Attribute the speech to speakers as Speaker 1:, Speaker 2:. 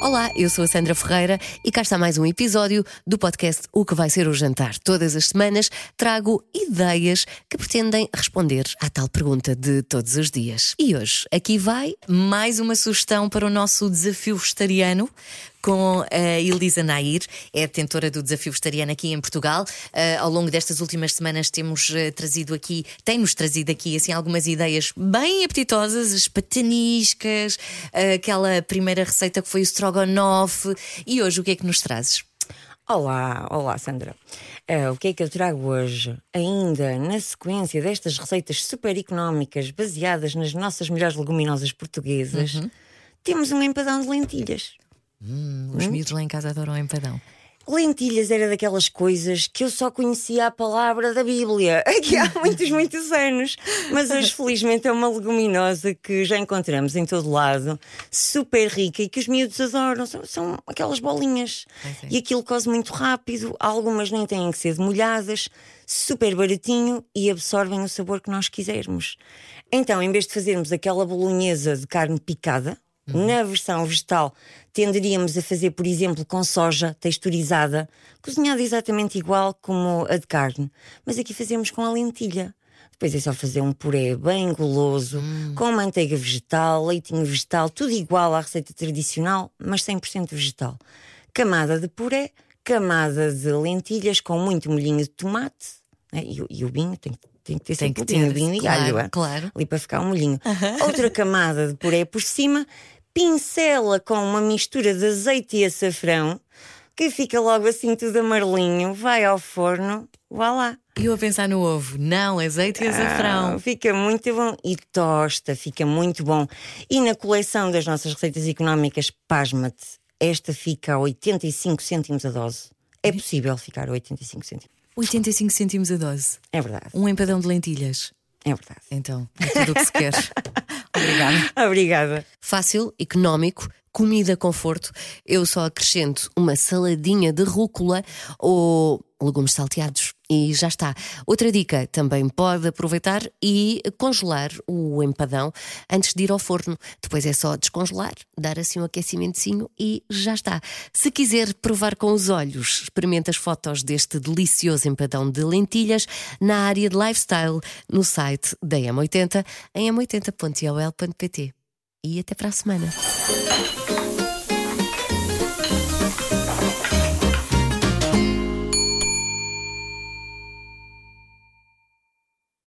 Speaker 1: Olá, eu sou a Sandra Ferreira e cá está mais um episódio do podcast O que vai ser o jantar. Todas as semanas trago ideias que pretendem responder à tal pergunta de todos os dias. E hoje aqui vai mais uma sugestão para o nosso desafio vegetariano com a Elisa Nair, é detentora do desafio vegetariano aqui em Portugal. Uh, ao longo destas últimas semanas temos uh, trazido aqui, tem-nos trazido aqui assim algumas ideias bem apetitosas, as pataniscas, uh, aquela primeira receita que foi o strogonoff. E hoje o que é que nos trazes?
Speaker 2: Olá, olá Sandra. Uh, o que é que eu trago hoje? Ainda na sequência destas receitas super económicas baseadas nas nossas melhores leguminosas portuguesas, uhum. temos um empadão de lentilhas.
Speaker 1: Hum, os hum? miúdos lá em casa adoram empadão.
Speaker 2: Lentilhas era daquelas coisas que eu só conhecia a palavra da Bíblia aqui há muitos, muitos anos. Mas hoje, felizmente, é uma leguminosa que já encontramos em todo lado, super rica e que os miúdos adoram. São, são aquelas bolinhas. É. E aquilo coze muito rápido, algumas nem têm que ser demolhadas, super baratinho e absorvem o sabor que nós quisermos. Então, em vez de fazermos aquela bolonhesa de carne picada, Uhum. Na versão vegetal, tenderíamos a fazer, por exemplo, com soja texturizada, cozinhada exatamente igual como a de carne, mas aqui fazemos com a lentilha. Depois é só fazer um puré bem goloso, hum. com manteiga vegetal, leitinho vegetal, tudo igual à receita tradicional, mas 100% vegetal. Camada de puré, camada de lentilhas com muito molhinho de tomate né? e, e, o vinho tem, tem que ter tem sempre que ter, vinho e claro, alho,
Speaker 1: claro.
Speaker 2: ali para ficar um molhinho. Outra camada de puré por cima pincela com uma mistura de azeite e açafrão, que fica logo assim tudo amarelinho, vai ao forno, vá lá.
Speaker 1: Eu a pensar no ovo, não, azeite e açafrão.
Speaker 2: Ah, fica muito bom. E tosta, fica muito bom. E na coleção das nossas receitas económicas, pasma-te, esta fica a 85 cêntimos a dose. É possível ficar a 85 cêntimos.
Speaker 1: 85 cêntimos a dose.
Speaker 2: É verdade.
Speaker 1: Um empadão de lentilhas.
Speaker 2: É verdade.
Speaker 1: Então, é tudo o que se quer. Obrigada.
Speaker 2: Obrigada.
Speaker 1: Fácil, económico, comida conforto. Eu só acrescento uma saladinha de rúcula ou legumes salteados e já está. Outra dica, também pode aproveitar e congelar o empadão antes de ir ao forno. Depois é só descongelar, dar assim um aquecimentozinho e já está. Se quiser provar com os olhos, experimente as fotos deste delicioso empadão de lentilhas na área de lifestyle no site da M80 em m80.ol.pt. E até para a semana.